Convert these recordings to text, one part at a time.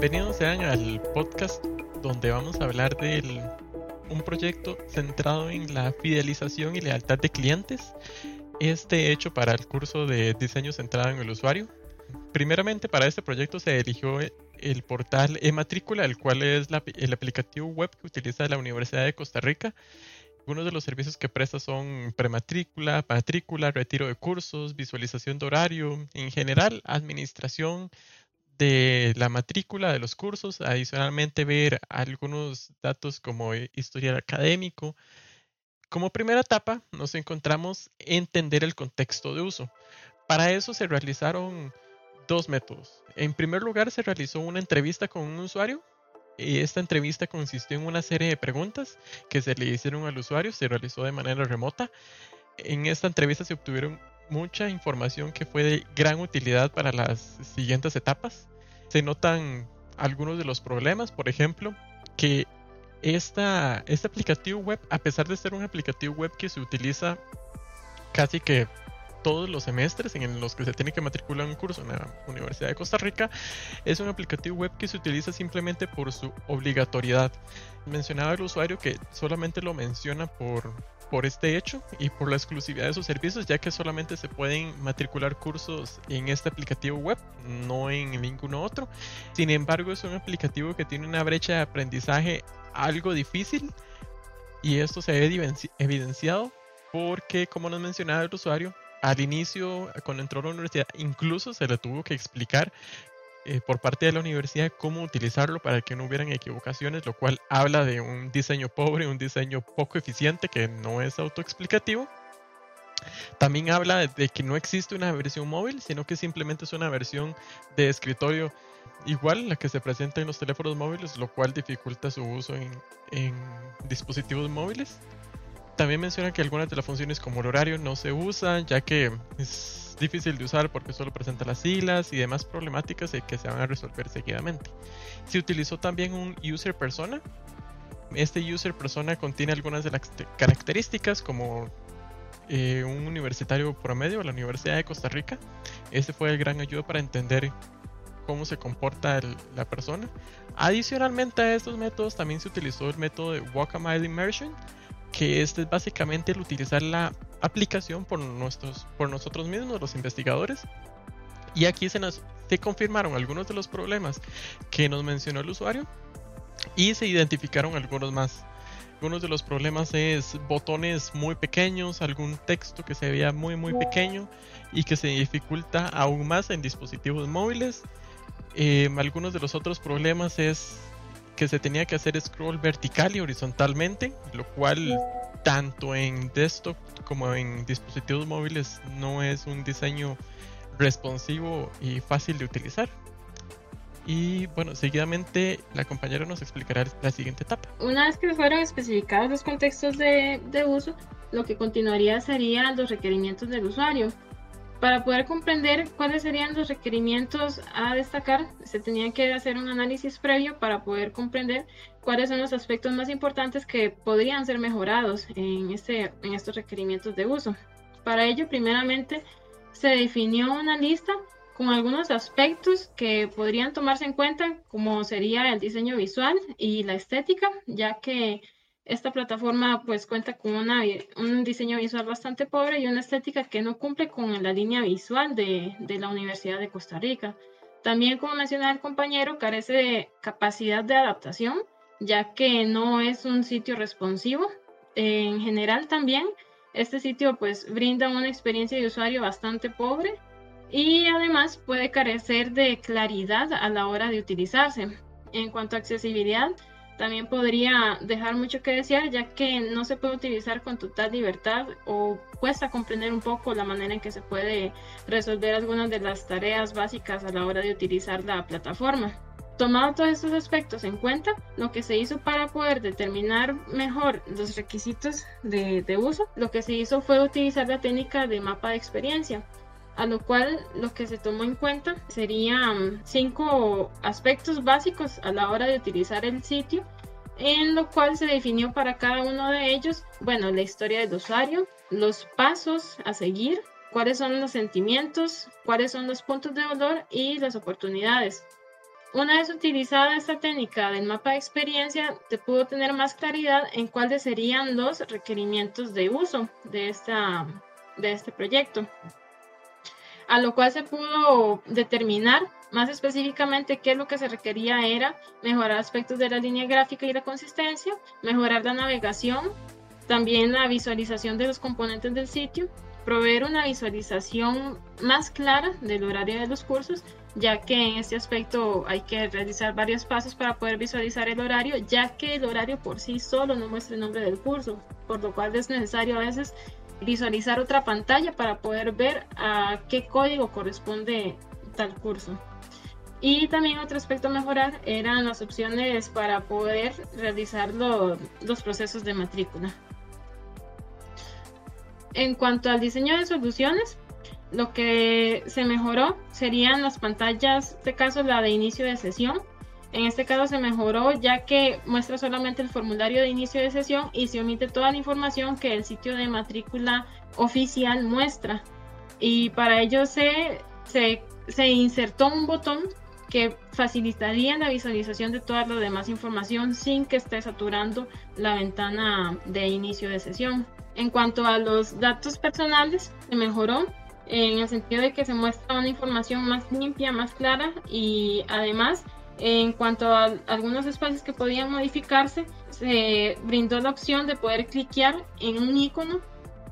Bienvenidos sean al podcast donde vamos a hablar de un proyecto centrado en la fidelización y lealtad de clientes. Este hecho para el curso de diseño centrado en el usuario. Primeramente para este proyecto se eligió el portal eMatrícula, el cual es el aplicativo web que utiliza la Universidad de Costa Rica. Algunos de los servicios que presta son prematrícula, matrícula, retiro de cursos, visualización de horario, en general, administración de la matrícula de los cursos, adicionalmente ver algunos datos como historial académico. Como primera etapa nos encontramos entender el contexto de uso. Para eso se realizaron dos métodos. En primer lugar, se realizó una entrevista con un usuario. Y esta entrevista consistió en una serie de preguntas que se le hicieron al usuario, se realizó de manera remota. En esta entrevista se obtuvieron mucha información que fue de gran utilidad para las siguientes etapas. Se notan algunos de los problemas, por ejemplo, que esta, este aplicativo web, a pesar de ser un aplicativo web que se utiliza casi que todos los semestres en los que se tiene que matricular un curso en la Universidad de Costa Rica, es un aplicativo web que se utiliza simplemente por su obligatoriedad. Mencionaba el usuario que solamente lo menciona por, por este hecho y por la exclusividad de sus servicios, ya que solamente se pueden matricular cursos en este aplicativo web, no en ninguno otro. Sin embargo, es un aplicativo que tiene una brecha de aprendizaje algo difícil y esto se ha evidenciado porque, como nos mencionaba el usuario, al inicio, cuando entró a la universidad, incluso se le tuvo que explicar eh, por parte de la universidad cómo utilizarlo para que no hubieran equivocaciones, lo cual habla de un diseño pobre, un diseño poco eficiente que no es autoexplicativo. También habla de que no existe una versión móvil, sino que simplemente es una versión de escritorio igual la que se presenta en los teléfonos móviles, lo cual dificulta su uso en, en dispositivos móviles. También menciona que algunas de las funciones como el horario no se usan, ya que es difícil de usar porque solo presenta las siglas y demás problemáticas que se van a resolver seguidamente. Se utilizó también un user persona. Este user persona contiene algunas de las características como eh, un universitario promedio de la Universidad de Costa Rica. Este fue el gran ayuda para entender cómo se comporta la persona. Adicionalmente a estos métodos también se utilizó el método de Walk a Mile Immersion, que este es básicamente el utilizar la aplicación por, nuestros, por nosotros mismos, los investigadores. Y aquí se nos se confirmaron algunos de los problemas que nos mencionó el usuario y se identificaron algunos más. Algunos de los problemas es botones muy pequeños, algún texto que se vea muy muy pequeño y que se dificulta aún más en dispositivos móviles. Eh, algunos de los otros problemas es que se tenía que hacer scroll vertical y horizontalmente, lo cual tanto en desktop como en dispositivos móviles no es un diseño responsivo y fácil de utilizar. Y bueno, seguidamente la compañera nos explicará la siguiente etapa. Una vez que fueron especificados los contextos de, de uso, lo que continuaría serían los requerimientos del usuario. Para poder comprender cuáles serían los requerimientos a destacar, se tenía que hacer un análisis previo para poder comprender cuáles son los aspectos más importantes que podrían ser mejorados en, este, en estos requerimientos de uso. Para ello, primeramente, se definió una lista con algunos aspectos que podrían tomarse en cuenta, como sería el diseño visual y la estética, ya que esta plataforma pues cuenta con un diseño visual bastante pobre y una estética que no cumple con la línea visual de, de la Universidad de Costa Rica. También, como mencionaba el compañero, carece de capacidad de adaptación, ya que no es un sitio responsivo. En general también, este sitio pues brinda una experiencia de usuario bastante pobre y además puede carecer de claridad a la hora de utilizarse. En cuanto a accesibilidad, también podría dejar mucho que desear ya que no se puede utilizar con total libertad o cuesta comprender un poco la manera en que se puede resolver algunas de las tareas básicas a la hora de utilizar la plataforma. Tomado todos estos aspectos en cuenta, lo que se hizo para poder determinar mejor los requisitos de, de uso, lo que se hizo fue utilizar la técnica de mapa de experiencia, a lo cual lo que se tomó en cuenta serían cinco aspectos básicos a la hora de utilizar el sitio, en lo cual se definió para cada uno de ellos, bueno, la historia del usuario, los pasos a seguir, cuáles son los sentimientos, cuáles son los puntos de dolor y las oportunidades. Una vez utilizada esta técnica del mapa de experiencia, te pudo tener más claridad en cuáles serían los requerimientos de uso de, esta, de este proyecto. A lo cual se pudo determinar más específicamente qué es lo que se requería era mejorar aspectos de la línea gráfica y la consistencia, mejorar la navegación, también la visualización de los componentes del sitio, proveer una visualización más clara del horario de los cursos ya que en este aspecto hay que realizar varios pasos para poder visualizar el horario, ya que el horario por sí solo no muestra el nombre del curso, por lo cual es necesario a veces visualizar otra pantalla para poder ver a qué código corresponde tal curso. Y también otro aspecto a mejorar eran las opciones para poder realizar los procesos de matrícula. En cuanto al diseño de soluciones, lo que se mejoró serían las pantallas, en este caso la de inicio de sesión. En este caso se mejoró ya que muestra solamente el formulario de inicio de sesión y se omite toda la información que el sitio de matrícula oficial muestra. Y para ello se, se, se insertó un botón que facilitaría la visualización de toda la demás información sin que esté saturando la ventana de inicio de sesión. En cuanto a los datos personales, se mejoró en el sentido de que se muestra una información más limpia, más clara y además en cuanto a algunos espacios que podían modificarse, se brindó la opción de poder cliquear en un icono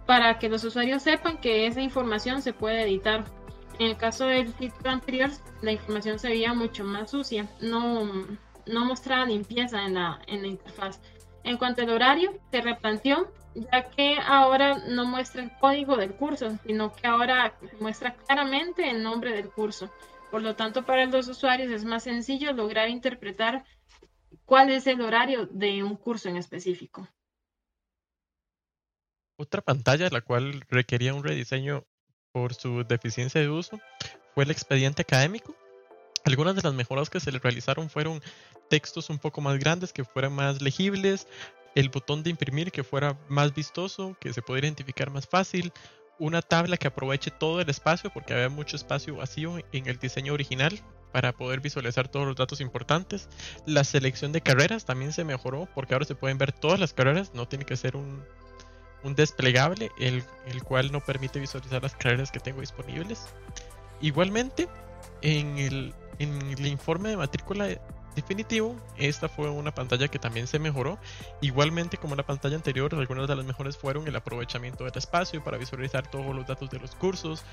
para que los usuarios sepan que esa información se puede editar. En el caso del sitio anterior, la información se veía mucho más sucia, no, no mostraba limpieza en la, en la interfaz. En cuanto al horario, se replanteó ya que ahora no muestra el código del curso, sino que ahora muestra claramente el nombre del curso. Por lo tanto, para los usuarios es más sencillo lograr interpretar cuál es el horario de un curso en específico. Otra pantalla la cual requería un rediseño por su deficiencia de uso fue el expediente académico. Algunas de las mejoras que se le realizaron fueron textos un poco más grandes, que fueran más legibles, el botón de imprimir que fuera más vistoso, que se pudiera identificar más fácil, una tabla que aproveche todo el espacio porque había mucho espacio vacío en el diseño original para poder visualizar todos los datos importantes. La selección de carreras también se mejoró porque ahora se pueden ver todas las carreras, no tiene que ser un, desplegable el, el, cual no permite visualizar las carreras que tengo disponibles. Igualmente, en el, en el informe de matrícula definitivo, esta fue una pantalla que también se mejoró. Igualmente como la pantalla anterior, algunas de las mejores fueron el aprovechamiento del espacio para visualizar todos los datos de los cursos,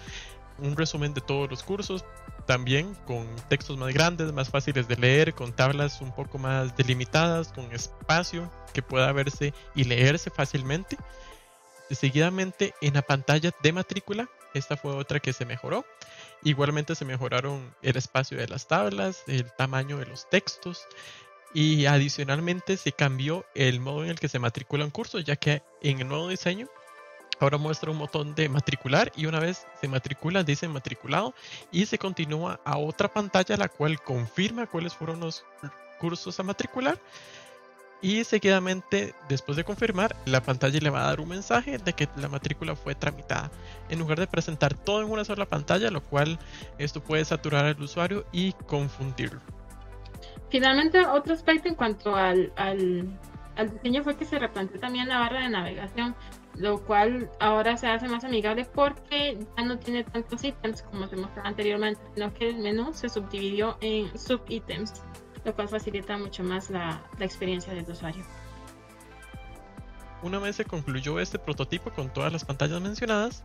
un resumen de todos los cursos, también con textos más grandes, más fáciles de leer, con tablas un poco más delimitadas, con espacio que pueda verse y leerse fácilmente. Seguidamente en la pantalla de matrícula, esta fue otra que se mejoró. Igualmente se mejoraron el espacio de las tablas, el tamaño de los textos y adicionalmente se cambió el modo en el que se matricula un curso, ya que en el nuevo diseño ahora muestra un botón de matricular y una vez se matricula dice matriculado y se continúa a otra pantalla la cual confirma cuáles fueron los cursos a matricular y seguidamente, después de confirmar, la pantalla le va a dar un mensaje de que la matrícula fue tramitada. En lugar de presentar todo en una sola pantalla, lo cual esto puede saturar al usuario y confundirlo. Finalmente, otro aspecto en cuanto al, al, diseño fue que se replanteó también la barra de navegación, lo cual ahora se hace más amigable porque ya no tiene tantos ítems como se mostraba anteriormente, sino que el menú se subdividió en subítems lo cual facilita mucho más la, experiencia del usuario. Una vez se concluyó este prototipo con todas las pantallas mencionadas,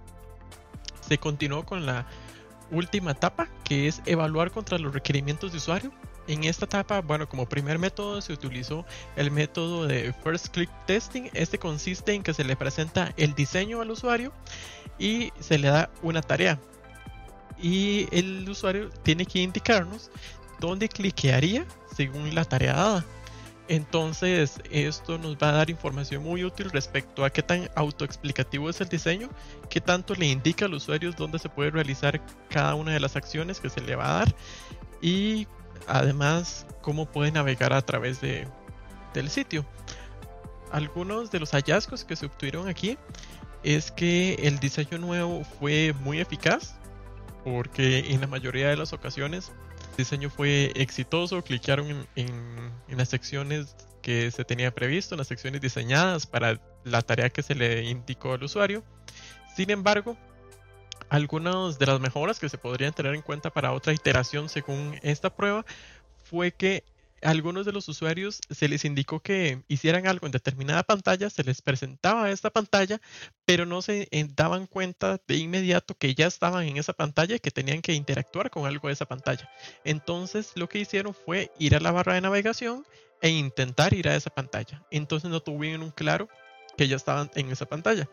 se continuó con la última etapa, que es evaluar contra los requerimientos de usuario. En esta etapa, bueno, como primer método se utilizó el método de First Click Testing. Este consiste en que se le presenta el diseño al usuario y se le da una tarea. Y el usuario tiene que indicarnos dónde cliquearía según la tarea dada. Entonces, esto nos va a dar información muy útil respecto a qué tan autoexplicativo es el diseño, qué tanto le indica al usuario dónde se puede realizar cada una de las acciones que se le va a dar y además cómo puede navegar a través de, del sitio. Algunos de los hallazgos que se obtuvieron aquí es que el diseño nuevo fue muy eficaz porque en la mayoría de las ocasiones diseño fue exitoso, cliquearon en, las secciones que se tenía previsto, en las secciones diseñadas para la tarea que se le indicó al usuario. Sin embargo, algunas de las mejoras que se podrían tener en cuenta para otra iteración según esta prueba fue que algunos de los usuarios se les indicó que hicieran algo en determinada pantalla, se les presentaba esta pantalla, pero no se eh, daban cuenta de inmediato que ya estaban en esa pantalla y que tenían que interactuar con algo de esa pantalla. Entonces lo que hicieron fue ir a la barra de navegación e intentar ir a esa pantalla. Entonces no tuvieron un claro que ya estaban en esa pantalla.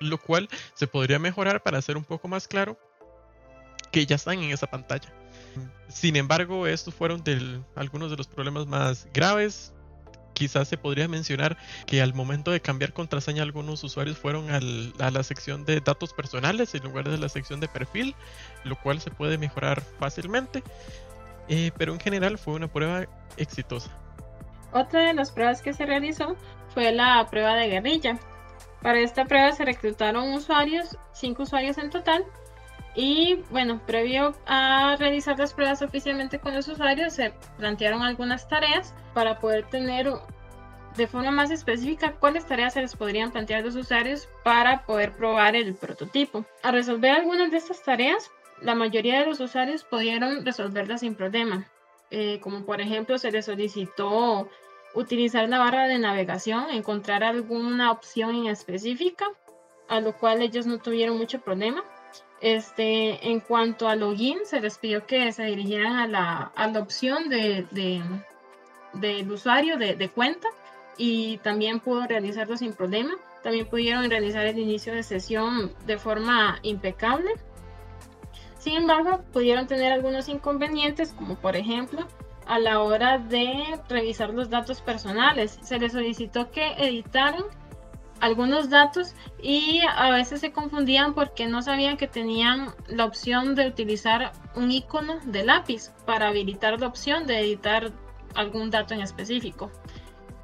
Lo cual se podría mejorar para hacer un poco más claro que ya están en esa pantalla. Sin embargo, estos fueron algunos de los problemas más graves. Quizás se podría mencionar que al momento de cambiar contraseña algunos usuarios fueron a la sección de datos personales en lugar de la sección de perfil, lo cual se puede mejorar fácilmente. Eh, pero en general fue una prueba exitosa. Otra de las pruebas que se realizó fue la prueba de guerrilla. Para esta prueba se reclutaron usuarios, cinco usuarios en total, y bueno, previo a realizar las pruebas oficialmente con los usuarios, se plantearon algunas tareas para poder tener de forma más específica cuáles tareas se les podrían plantear a los usuarios para poder probar el prototipo. Al resolver algunas de estas tareas, la mayoría de los usuarios pudieron resolverlas sin problema. Eh, como por ejemplo, se les solicitó utilizar la barra de navegación, encontrar alguna opción en específica, a lo cual ellos no tuvieron mucho problema. Este, en cuanto a login, se les pidió que se dirigieran a la, a la opción de, de, del usuario de, de, cuenta y también pudo realizarlo sin problema. También pudieron realizar el inicio de sesión de forma impecable. Sin embargo, pudieron tener algunos inconvenientes, como por ejemplo, a la hora de revisar los datos personales. Se les solicitó que editaran algunos datos y a veces se confundían porque no sabían que tenían la opción de utilizar un icono de lápiz para habilitar la opción de editar algún dato en específico.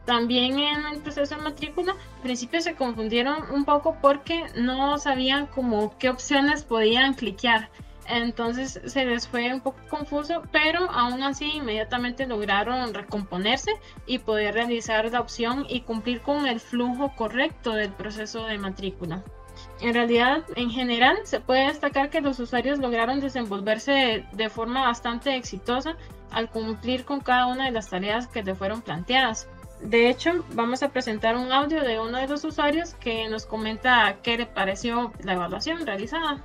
También en el proceso de matrícula, al principio se confundieron un poco porque no sabían como qué opciones podían cliquear. Entonces se les fue un poco confuso, pero aún así inmediatamente lograron recomponerse y poder realizar la opción y cumplir con el flujo correcto del proceso de matrícula. En realidad, en general, se puede destacar que los usuarios lograron desenvolverse de, forma bastante exitosa al cumplir con cada una de las tareas que le fueron planteadas. De hecho, vamos a presentar un audio de uno de los usuarios que nos comenta qué le pareció la evaluación realizada.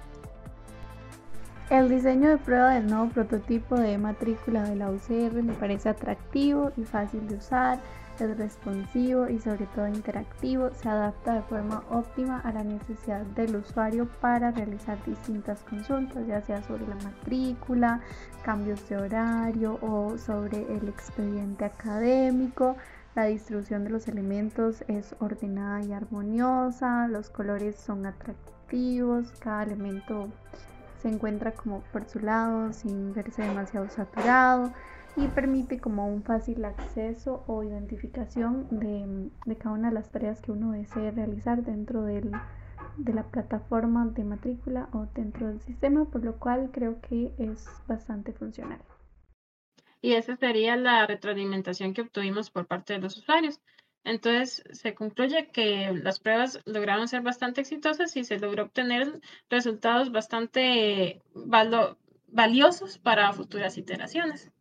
El diseño de prueba del nuevo prototipo de matrícula de la UCR me parece atractivo y fácil de usar, es responsivo y sobre todo interactivo, se adapta de forma óptima a la necesidad del usuario para realizar distintas consultas, ya sea sobre la matrícula, cambios de horario o sobre el expediente académico. La distribución de los elementos es ordenada y armoniosa, los colores son atractivos, cada elemento se encuentra como por su lado sin verse demasiado saturado y permite como un fácil acceso o identificación de, de cada una de las tareas que uno desee realizar dentro del, de la plataforma de matrícula o dentro del sistema, por lo cual creo que es bastante funcional. Y esa sería la retroalimentación que obtuvimos por parte de los usuarios. Entonces, se concluye que las pruebas lograron ser bastante exitosas y se logró obtener resultados bastante valiosos para futuras iteraciones.